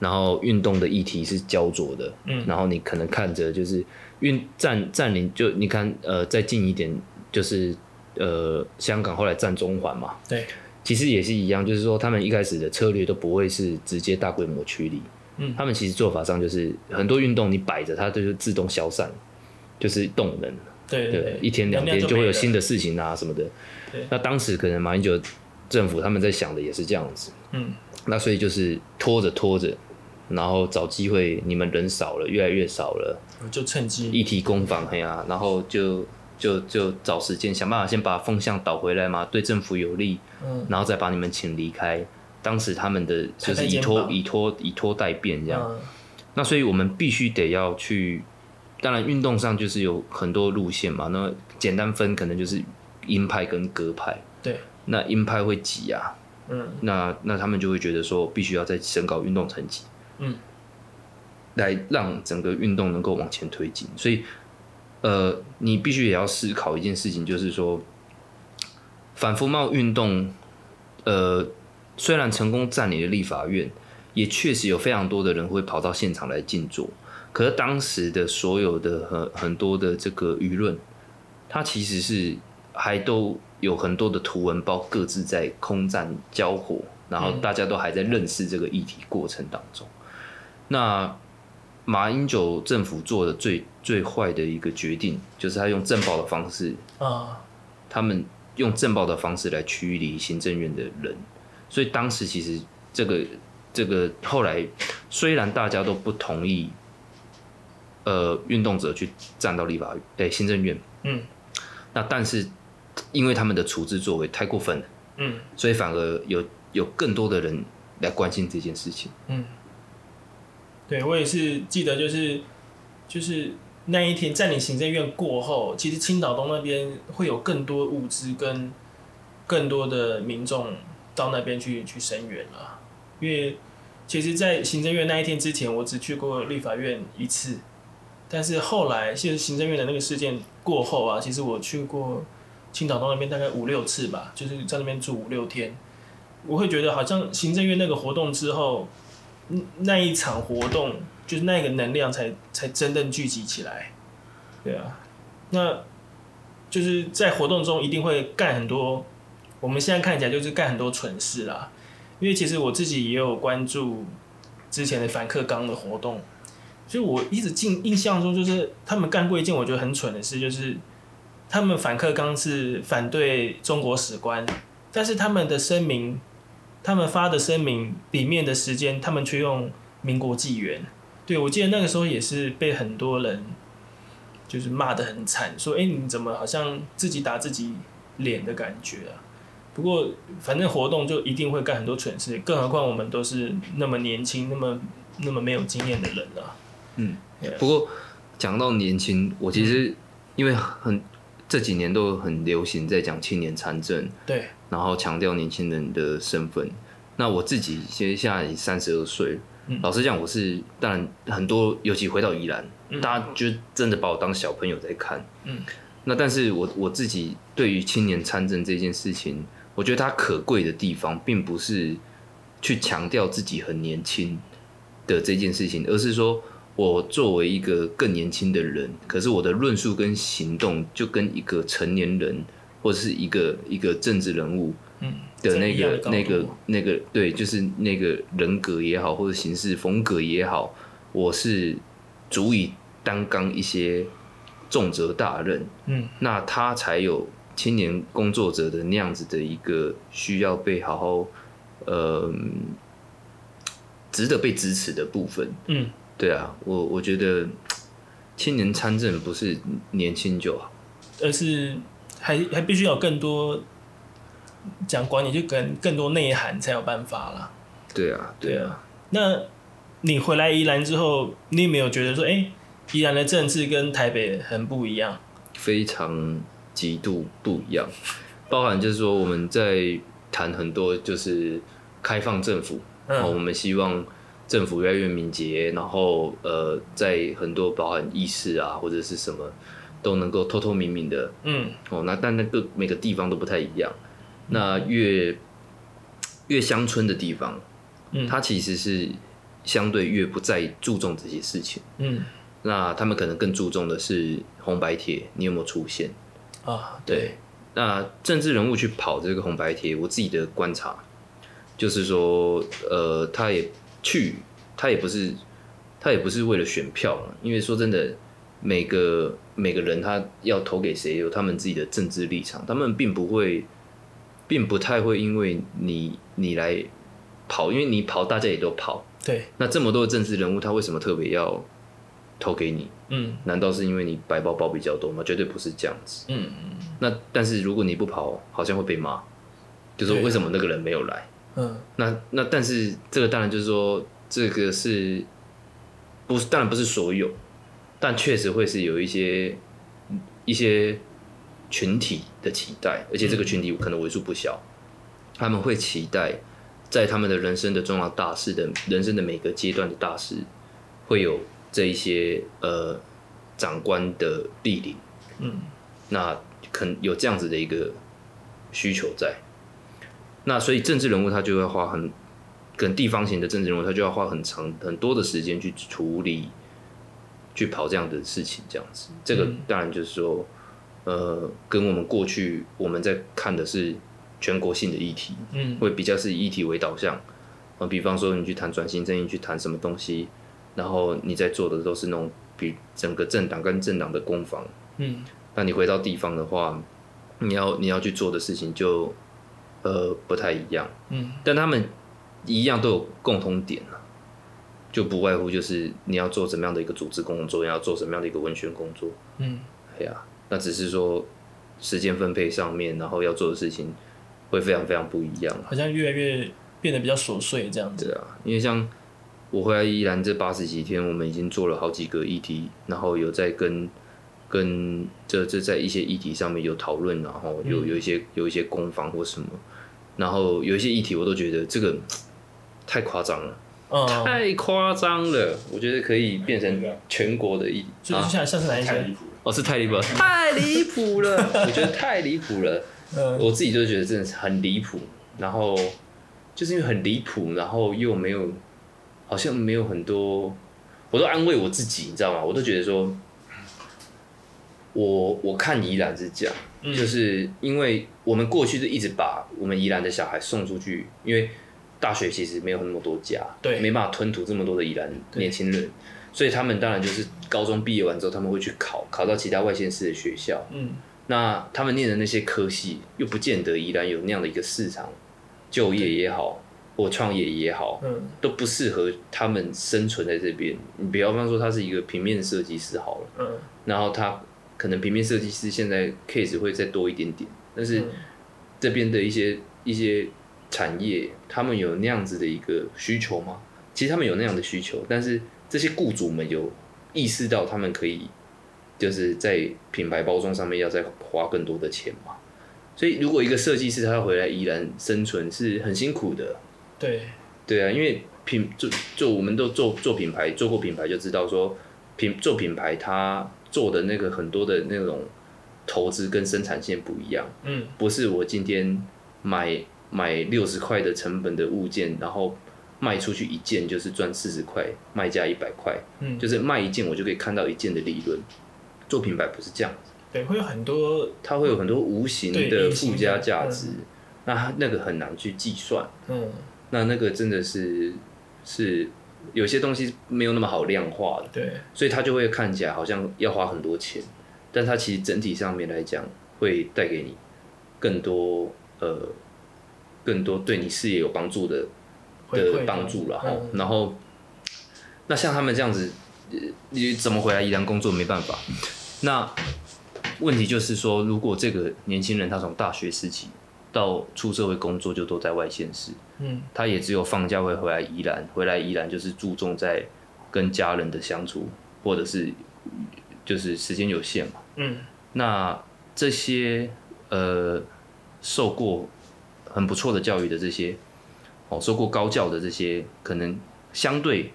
然后运动的议题是焦灼的，嗯。然后你可能看着就是运占占领，就你看呃再近一点就是呃香港后来占中环嘛，对，其实也是一样，就是说他们一开始的策略都不会是直接大规模驱离，嗯。他们其实做法上就是很多运动你摆着它就是自动消散，就是动能，对对对，，一天两天就会有新的事情啊什么的。对。那当时可能马英九政府他们在想的也是这样子，嗯，那所以就是拖着拖着，然后找机会，你们人少了，越来越少了，就趁机。一提攻防，嘿呀、然后就就就找时间想办法先把风向导回来嘛，对政府有利，嗯。然后再把你们请离开。当时他们的就是以拖以拖以拖代变这样，嗯。那所以我们必须得要去，当然运动上就是有很多路线嘛。那简单分可能就是鹰派跟鸽派。对，那鹰派会挤啊，嗯。那那他们就会觉得说必须要再升高运动层级，嗯，来让整个运动能够往前推进。所以，呃，你必须也要思考一件事情，就是说，反服贸运动，呃，虽然成功占领了立法院，也确实有非常多的人会跑到现场来静坐。可是当时的所有的很很多的这个舆论，它其实是还都有很多的图文包各自在空战交火，然后大家都还在认识这个议题过程当中。那马英九政府做的最最坏的一个决定，就是他用政报的方式，啊，他们用政报的方式来驱离行政院的人，所以当时其实这个这个后来虽然大家都不同意，呃，运动者去站到立法院，对行政院，嗯。那但是因为他们的处置作为太过分了，嗯。所以反而有有更多的人来关心这件事情。嗯，对我也是记得，就是就是那一天占领行政院过后，其实青岛东那边会有更多物资跟更多的民众到那边去去声援了，因为其实，在行政院那一天之前，我只去过立法院一次，但是后来其实行政院的那个事件过后啊，其实我去过青岛东那边大概五六次吧，就是在那边住五六天。我会觉得好像行政院那个活动之后，那一场活动就是那个能量才才真正聚集起来，对啊，那就是在活动中一定会干很多，我们现在看起来就是干很多蠢事啦。因为其实我自己也有关注之前的反克刚的活动，所以我一直印印象中就是他们干过一件我觉得很蠢的事，就是他们反克刚是反对中国史观，但是他们的声明，他们发的声明里面的时间，他们却用民国纪元。对我记得那个时候也是被很多人就是骂得很惨，说：“哎、你怎么好像自己打自己脸的感觉啊？”不过反正活动就一定会干很多蠢事，更何况我们都是那么年轻、那么那么没有经验的人啊。嗯不过讲到年轻，我其实因为很这几年都很流行在讲青年参政，对，然后强调年轻人的身份。那我自己其实现在三十二岁，嗯老实讲，我是当然很多，尤其回到宜兰，嗯大家就真的把我当小朋友在看。嗯，那但是我我自己对于青年参政这件事情，我觉得它可贵的地方，并不是去强调自己很年轻的这件事情，而是说我作为一个更年轻的人，可是我的论述跟行动就跟一个成年人或者是一个一个政治人物嗯的那个那个那个对，就是那个人格也好，或者行事风格也好，我是足以担纲一些重责大任，嗯。那他才有青年工作者的那样子的一个需要被好好呃值得被支持的部分。嗯。对啊，我我觉得青年参政不是年轻就好，而是还还必须有更多讲管理，就更更多内涵才有办法啦。对啊，对啊，啊，那你回来宜兰之后，你有没有觉得说，哎、宜兰的政治跟台北很不一样？非常极度不一样，包含就是说我们在谈很多就是开放政府，嗯哦，我们希望政府越来越敏捷，然后呃，在很多包含意识啊或者是什么都能够透透明明的。嗯。哦，那但那个每个地方都不太一样，那越越乡村的地方，嗯。它其实是相对越不再注重这些事情。嗯。那他们可能更注重的是红白帖，你有没有出现？啊，对，那政治人物去跑这个红白帖，我自己的观察就是说，呃，他也去，他也不是，他也不是为了选票了，因为说真的，每个每个人他要投给谁，有他们自己的政治立场，他们并不会，并不太会因为你你来跑，因为你跑，大家也都跑，对，那这么多的政治人物，他为什么特别要投给你？嗯难道是因为你白包包比较多吗？绝对不是这样子。嗯那但是如果你不跑，好像会被骂，就说为什么那个人没有来？嗯那那但是这个当然就是说，这个是不是当然不是所有，但确实会是有一些一些群体的期待，而且这个群体可能为数不小，他们会期待在他们的人生的重要大事的人生的每个阶段的大事，会有这一些呃长官的莅临，嗯。那可能有这样子的一个需求在。那所以政治人物他就会花很，跟地方型的政治人物他就要花很长很多的时间去处理，去跑这样的事情，这样子。这个嗯当然就是说，呃，跟我们过去我们在看的是全国性的议题，嗯会比较是以议题为导向。呃，比方说你去谈转型正义，去谈什么东西，然后你在做的都是那种比整个政党跟政党的攻防。嗯那你回到地方的话，你要你要去做的事情就呃不太一样，嗯但他们一样都有共同点啊，就不外乎就是你要做怎么样的一个组织工作，你要做什么样的一个文宣工作，嗯哎呀，那只是说时间分配上面，然后要做的事情会非常非常不一样。好像越来越变得比较琐碎这样子。对啊，因为像我回来依然这八十几天，我们已经做了好几个议题，然后有在跟跟这这在一些议题上面有讨论，然后有有一些有一些攻防或什么，然后有一些议题我都觉得这个太夸张了，嗯，太夸张了，我觉得可以变成全国的议啊，所以就像像是哪一。哦是太离谱了，太离谱了，我觉得太离谱了。嗯我自己就觉得真的是很离谱，然后就是因为很离谱，然后又没有，好像没有很多，我都安慰我自己，你知道吗？我都觉得说，我我看宜兰是这样，嗯就是因为我们过去就一直把我们宜兰的小孩送出去，因为大学其实没有那么多家，对。没办法吞吐这么多的宜兰年轻人，所以他们当然就是高中毕业完之后，他们会去考，考到其他外县市的学校，嗯。那他们念的那些科系，又不见得宜兰有那样的一个市场，就业也好，或创业也好，嗯。都不适合他们生存在这边。你比方说，他是一个平面设计师好了，嗯。然后他可能平面设计师现在 case 会再多一点点，但是嗯。这边的一些一些产业，他们有那样子的一个需求吗？其实他们有那样的需求，但是这些雇主们有意识到他们可以就是在品牌包装上面要再花更多的钱嘛。所以如果一个设计师他要回来依然生存是很辛苦的，对，对啊，因为品做做我们都做做品牌，做过品牌就知道说品做品牌，他做的那个很多的那种投资跟生产线不一样，嗯不是我今天买买六十块的成本的物件，然后卖出去一件就是赚四十块，卖价一百块，嗯，就是卖一件我就可以看到一件的利润。做品牌不是这样子，对，会有很多它会有很多无形的附加价值，那那个很难去计算。嗯。那那个真的是是有些东西没有那么好量化的，对。所以它就会看起来好像要花很多钱，但它其实整体上面来讲会带给你更多呃更多对你事业有帮助的的帮助了哈。嗯然后那像他们这样子，呃你怎么回来宜兰工作没办法。那问题就是说，如果这个年轻人他从大学时期到出社会工作就都在外县市，嗯他也只有放假会回来宜兰，回来宜兰就是注重在跟家人的相处，或者是就是时间有限嘛。嗯那这些呃受过很不错的教育的这些，哦，受过高教的这些，可能相对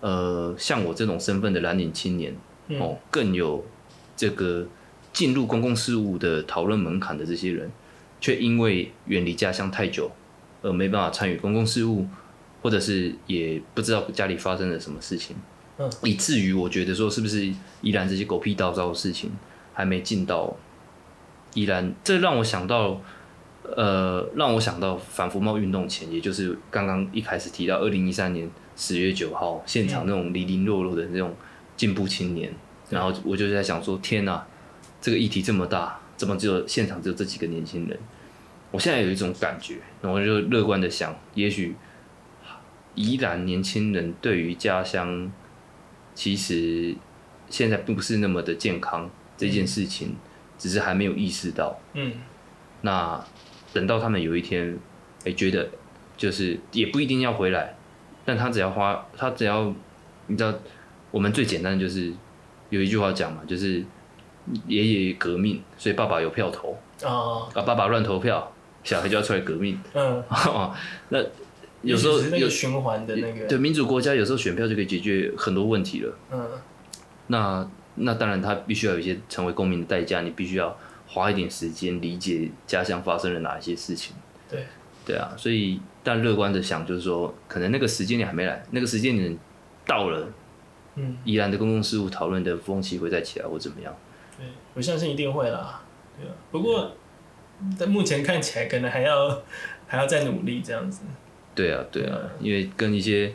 呃像我这种身份的蓝领青年，嗯哦，更有这个进入公共事务的讨论门槛的这些人，却因为远离家乡太久，而没办法参与公共事务，或者是也不知道家里发生了什么事情，嗯，以至于我觉得说，是不是依然这些狗屁倒灶的事情还没进到依然，这让我想到。呃，让我想到反服贸运动前，也就是刚刚一开始提到二零一三年十月九号现场那种零零落落的那种进步青年，然后我就在想说，天哪，这个议题这么大，怎么只有现场只有这几个年轻人？我现在有一种感觉，然后我就乐观的想，也许宜兰年轻人对于家乡，其实现在并不是那么的健康这件事情，只是还没有意识到。嗯那等到他们有一天，哎、觉得就是也不一定要回来，但他只要花，他只要你知道，我们最简单的就是有一句话讲嘛，就是爷爷革命，所以爸爸有票投啊啊，爸爸乱投票，小孩就要出来革命。嗯，那有时候有循环的那个对民主国家有时候选票就可以解决很多问题了。嗯那那当然，他必须要有一些成为公民的代价，你必须要花一点时间理解家乡发生了哪一些事情。对对啊，所以但乐观的想就是说，可能那个时间点还没来，那个时间点到了，嗯，宜兰的公共事务讨论的风气会再起来或怎么样？对，我相信一定会啦，对啊。不过在目前看起来，可能还要还要再努力这样子。对啊，对啊，因为跟一些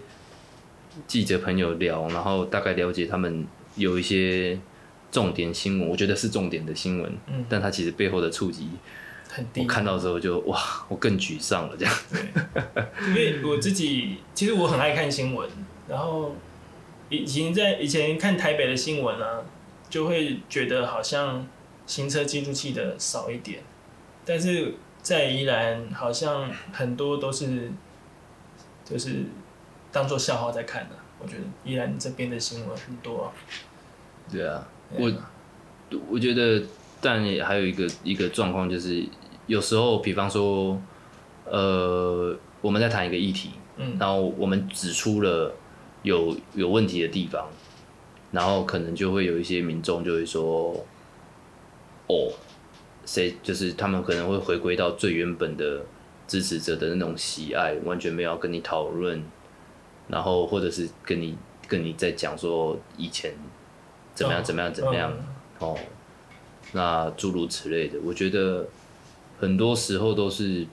记者朋友聊，然后大概了解他们有一些重点新闻，我觉得是重点的新闻，嗯。但它其实背后的触及，很低。我看到之后就哇，我更沮丧了这样。因为我自己其实我很爱看新闻，然后以前在以前看台北的新闻啊，就会觉得好像行车记录器的少一点，但是在宜兰好像很多都是就是当做笑话在看的、我觉得宜兰这边的新闻很多、啊，对啊，对我我觉得，但也还有一个一个状况就是，有时候，比方说，呃，我们在谈一个议题，嗯。然后我们指出了有有问题的地方，然后可能就会有一些民众就会说，哦，谁就是他们可能会回归到最原本的支持者的那种喜爱，完全没有跟你讨论，然后或者是跟你跟你在讲说以前怎么样哦怎么样怎么样。嗯哦，那诸如此类的，我觉得很多时候都是，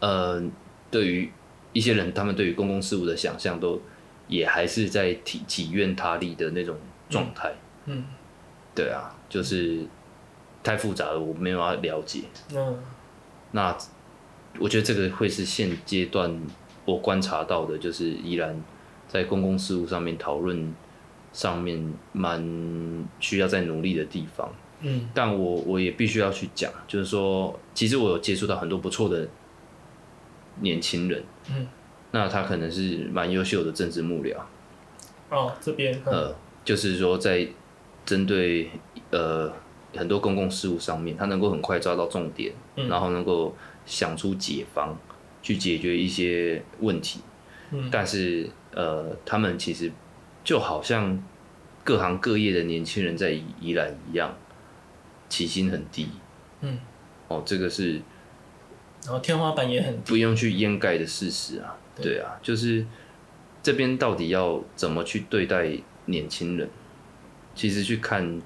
呃，对于一些人，他们对于公共事务的想象都也还是在体体愿他力的那种状态。嗯对啊，就是太复杂了，我没有办法了解。嗯那我觉得这个会是现阶段我观察到的，就是依然在公共事务上面讨论上面蛮需要再努力的地方。嗯。但我我也必须要去讲，就是说，其实我有接触到很多不错的年轻人，嗯，那他可能是蛮优秀的政治幕僚，哦这边嗯。呃，就是说在针对呃很多公共事务上面，他能够很快抓到重点，嗯。然后能够想出解方去解决一些问题。嗯。但是呃，他们其实就好像各行各业的年轻人在宜宜兰一样，起薪很低。嗯，哦，这个是然后天花板也很低，不用去掩盖的事实啊。对对啊，就是这边到底要怎么去对待年轻人？其实去看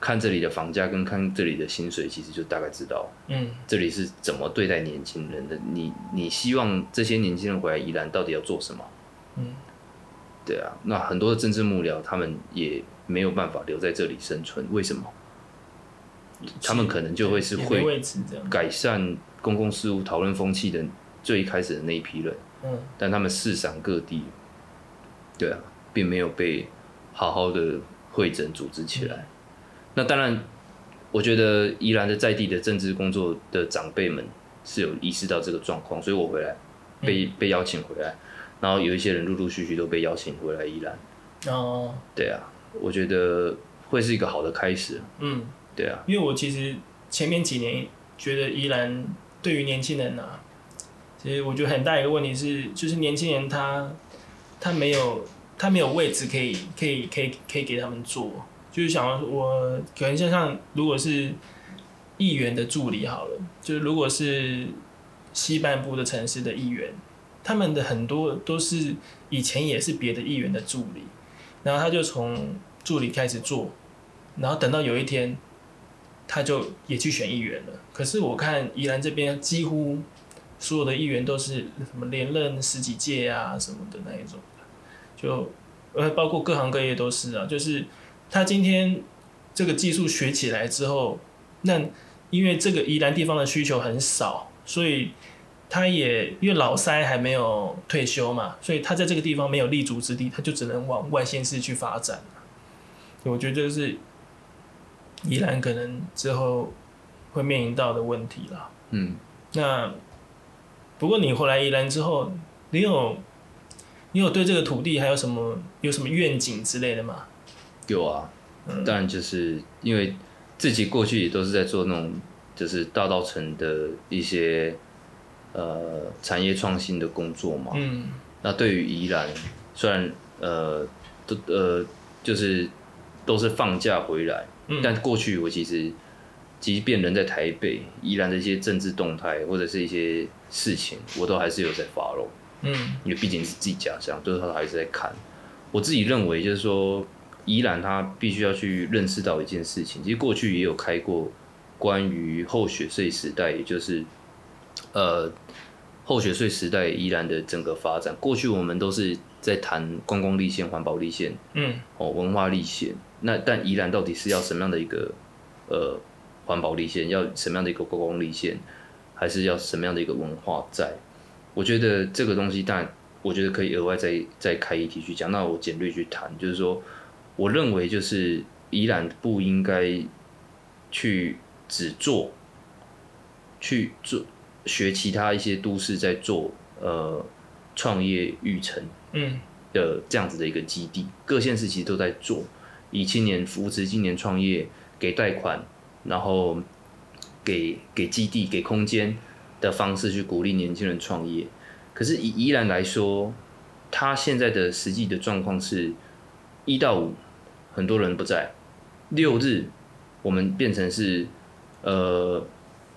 看这里的房价跟看这里的薪水，其实就大概知道嗯这里是怎么对待年轻人的。你你希望这些年轻人回来宜兰到底要做什么？嗯，对啊，那很多的政治幕僚他们也没有办法留在这里生存，为什么？他们可能就会是会改善公共事务讨论风气的最开始的那一批人，嗯。但他们四散各地，对啊，并没有被好好的会诊组织起来。那当然，我觉得宜兰的在地的政治工作的长辈们是有意识到这个状况，所以我回来被、被邀请回来，然后有一些人陆陆续续都被邀请回来宜兰。哦对啊，我觉得会是一个好的开始。嗯，对啊，因为我其实前面几年觉得宜兰对于年轻人啊，其实我觉得很大一个问题是，就是年轻人他他没有他没有位置可以可以可以可以给他们做，就是想要我可能像像如果是议员的助理好了，就是如果是西半部的城市的议员，他们的很多都是以前也是别的议员的助理，然后他就从助理开始做，然后等到有一天。他就也去选议员了。可是我看宜兰这边几乎所有的议员都是什么连任十几届啊什么的那一种的，就呃包括各行各业都是啊，就是他今天这个技术学起来之后，那因为这个宜兰地方的需求很少，所以他也因为老塞还没有退休嘛，所以他在这个地方没有立足之地，他就只能往外县市去发展。我觉得这是宜兰可能之后会面临到的问题啦。嗯，那不过你回来宜兰之后，你有你有对这个土地还有什么有什么愿景之类的吗？有啊，当然就是因为自己过去也都是在做那种就是大道城的一些呃产业创新的工作嘛。嗯那对于宜兰，虽然呃都呃就是都是放假回来，嗯但过去我其实即便人在台北，宜兰的一些政治动态或者是一些事情，我都还是有在 follow。嗯因为毕竟是自己家乡，就是他还是在看。我自己认为就是说，宜兰他必须要去认识到一件事情，其实过去也有开过关于后雪穗时代，也就是呃后雪税时代宜兰的整个发展。过去我们都是在谈观光立县、环保立县、嗯哦文化立县，那但宜兰到底是要什么样的一个呃环保立县，要什么样的一个观光立县，还是要什么样的一个文化在？我觉得这个东西，但，我觉得可以额外再再开一题去讲。那我简略去谈，就是说，我认为就是宜兰不应该去只做，去做学其他一些都市在做呃创业育成嗯的这样子的一个基地，各县市其实都在做，以青年扶持青年创业，给贷款，然后给给基地、给空间的方式去鼓励年轻人创业。可是以宜兰来说，他现在的实际的状况是，一到五很多人不在，六日我们变成是呃，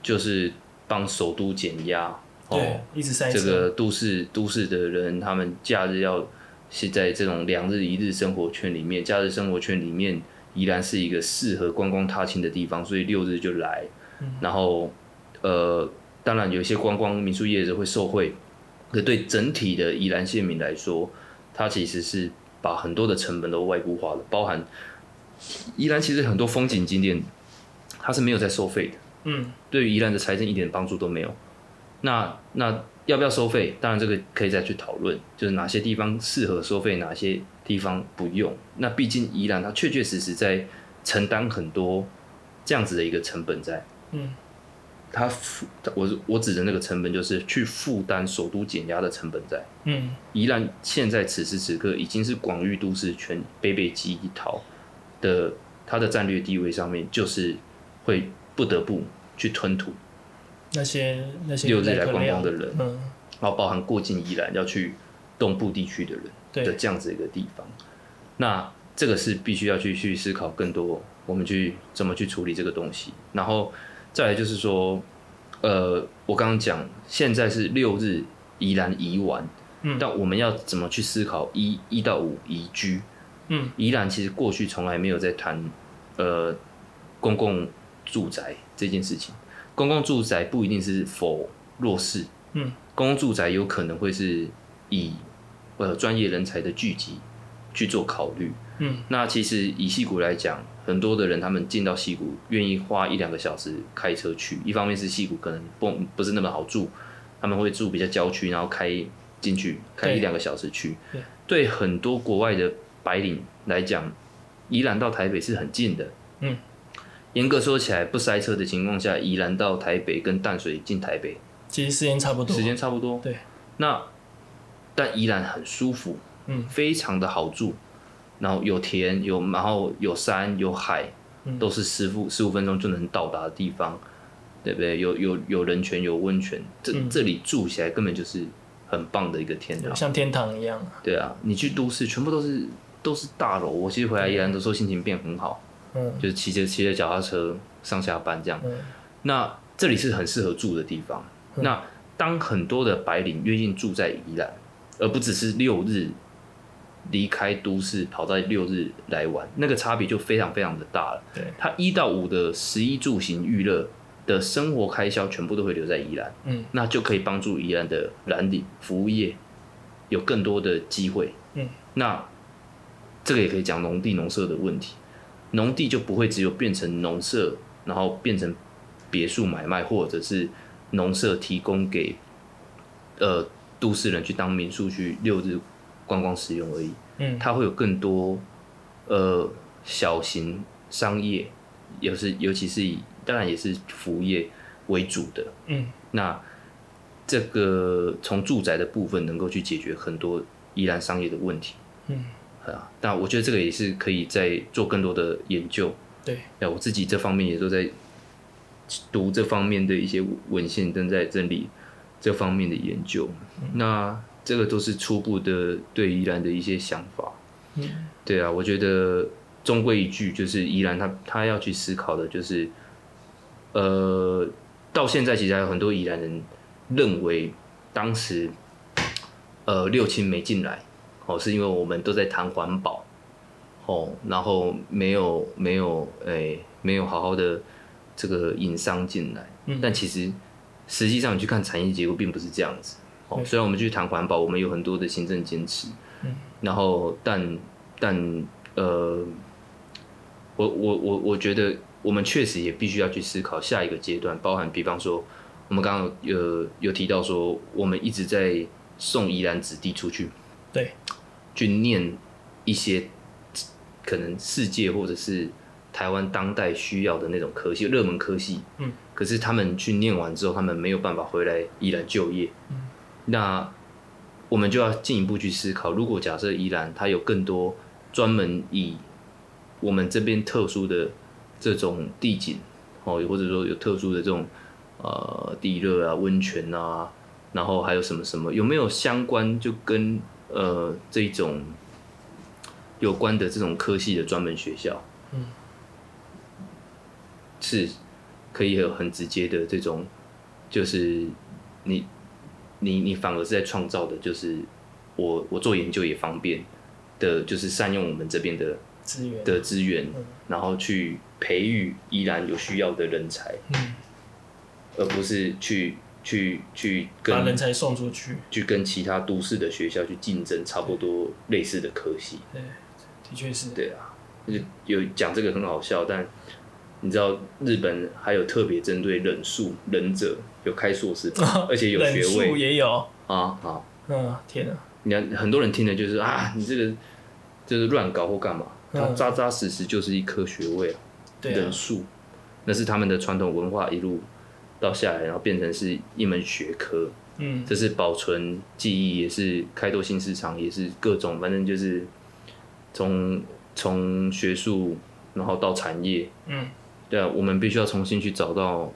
就是帮首都减压。对，一直塞这。个都市都市的人，他们假日要是在这种两日一日生活圈里面，假日生活圈里面依然是一个适合观光踏青的地方，所以六日就来。然后呃，当然有一些观光民宿业者会受惠，可对整体的宜兰县民来说，它其实是把很多的成本都外部化了，包含宜兰其实很多风景景点，它是没有在收费的。嗯对于宜兰的财政一点帮助都没有。那那要不要收费？当然这个可以再去讨论，就是哪些地方适合收费，哪些地方不用。那毕竟宜兰它确确实实在承担很多这样子的一个成本在。嗯它负我我指的那个成本就是去负担首都减压的成本在。嗯宜兰现在此时此刻已经是广域都市圈北北基一桃的它的战略地位上面，就是会不得不去吞吐。那些那些六日来观光的人嗯，然后包含过境宜兰要去东部地区的人的对，这样子一个地方，那这个是必须要去去思考更多，我们去怎么去处理这个东西，然后再来就是说，呃，我刚刚讲现在是六日宜兰宜玩，嗯。但我们要怎么去思考一一到五宜居？嗯，宜兰其实过去从来没有在谈呃公共住宅这件事情。公共住宅不一定是否弱势，嗯，公共住宅有可能会是以呃专业人才的聚集去做考虑。嗯，那其实以戏谷来讲，很多的人他们进到戏谷，愿意花一两个小时开车去。一方面是戏谷可能不不是那么好住，他们会住比较郊区，然后开进去开一两个小时去对。对很多国外的白领来讲，宜兰到台北是很近的。嗯，严格说起来，不塞车的情况下，宜兰到台北跟淡水进台北其实时间差不多。时间差不多。对，那但宜兰很舒服，嗯，非常的好住，然后有田有，然后有山有海，嗯都是十五十五分钟就能到达的地方，对不对？有有有人泉有温泉，这、嗯这里住起来根本就是很棒的一个天堂。像天堂一样。对啊，你去都市全部都是都是大楼，我其实回来宜兰的时候心情变很好，嗯就是骑着骑着脚踏车上下班这样。嗯那这里是很适合住的地方。嗯那当很多的白领愿意住在宜兰，而不只是六日离开都市跑到六日来玩，那个差别就非常非常的大了。对，他一到五的十一住行娱乐的生活开销全部都会留在宜兰，嗯，那就可以帮助宜兰的蓝领服务业有更多的机会。嗯，那这个也可以讲农地农舍的问题，农地就不会只有变成农舍，然后变成别墅买卖，或者是农舍提供给呃都市人去当民宿去六日观光使用而已。嗯它会有更多呃小型商业，也是尤其是以当然也是服务业为主的。嗯那这个从住宅的部分能够去解决很多宜兰商业的问题嗯，啊。但我觉得这个也是可以再做更多的研究。对，那我自己这方面也都在读这方面的一些文献，正在整理这方面的研究。那这个都是初步的对宜兰的一些想法。嗯对啊，我觉得终归一句，就是宜兰他他要去思考的，就是呃，到现在其实还有很多宜兰人认为当时呃六亲没进来，哦，是因为我们都在谈环保，哦，然后没有没有诶、没有好好的这个引商进来，嗯。但其实实际上你去看产业结构并不是这样子。哦，虽然我们去谈环保，我们有很多的行政坚持，嗯。然后但但呃，我我我我觉得我们确实也必须要去思考下一个阶段，包含比方说我们刚刚有有提到说，我们一直在送宜兰子弟出去，对，去念一些可能世界或者是台湾当代需要的那种科系，热门科系。嗯。可是他们去念完之后，他们没有办法回来宜兰就业。嗯。那我们就要进一步去思考，如果假设宜兰它有更多专门以我们这边特殊的这种地景，哦，或者说有特殊的这种呃地热啊、温泉啊，然后还有什么什么，有没有相关就跟呃这一种有关的这种科系的专门学校？嗯，是可以有很直接的这种，就是你你你反而是在创造的，就是我我做研究也方便的，就是善用我们这边的资源。的资源嗯，然后去培育依然有需要的人才，嗯，而不是去去去跟把人才送出去。去跟其他都市的学校去竞争差不多类似的科系。对，的确是。对啊，就有讲这个很好笑，但你知道日本还有特别针对忍术忍者有开硕士班，而且有学位也有。啊啊，嗯，天啊。你看很多人听的就是啊，你这个就是乱搞或干嘛？它嗯扎扎实实就是一科学位啊忍。术，那是他们的传统文化一路到下来，然后变成是一门学科。嗯，这是保存记忆，也是开拓新市场，也是各种，反正就是从从学术，然后到产业，嗯，对啊，我们必须要重新去找到，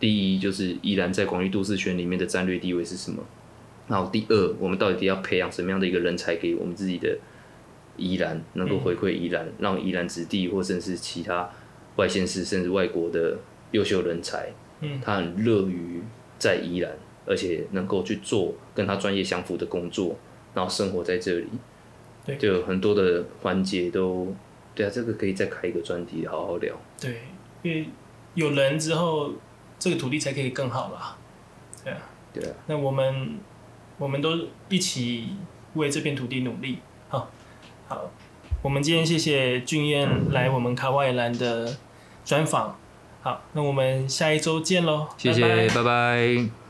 第一就是依然在广域都市圈里面的战略地位是什么，然后第二，我们到底要培养什么样的一个人才给我们自己的宜兰，能够回馈宜兰，让宜兰子弟或甚至其他外县市甚至外国的优秀人才嗯他很乐于在宜兰，而且能够去做跟他专业相符的工作，然后生活在这里，对就有很多的环节都，对啊，这个可以再开一个专题好好聊。对，因为有人之后，这个土地才可以更好啦。对啊，对啊，那我们我们都一起为这片土地努力。好，好，我们今天谢谢俊彦来我们卡外兰的专访。好，那我们下一周见喽，谢谢，拜拜。拜拜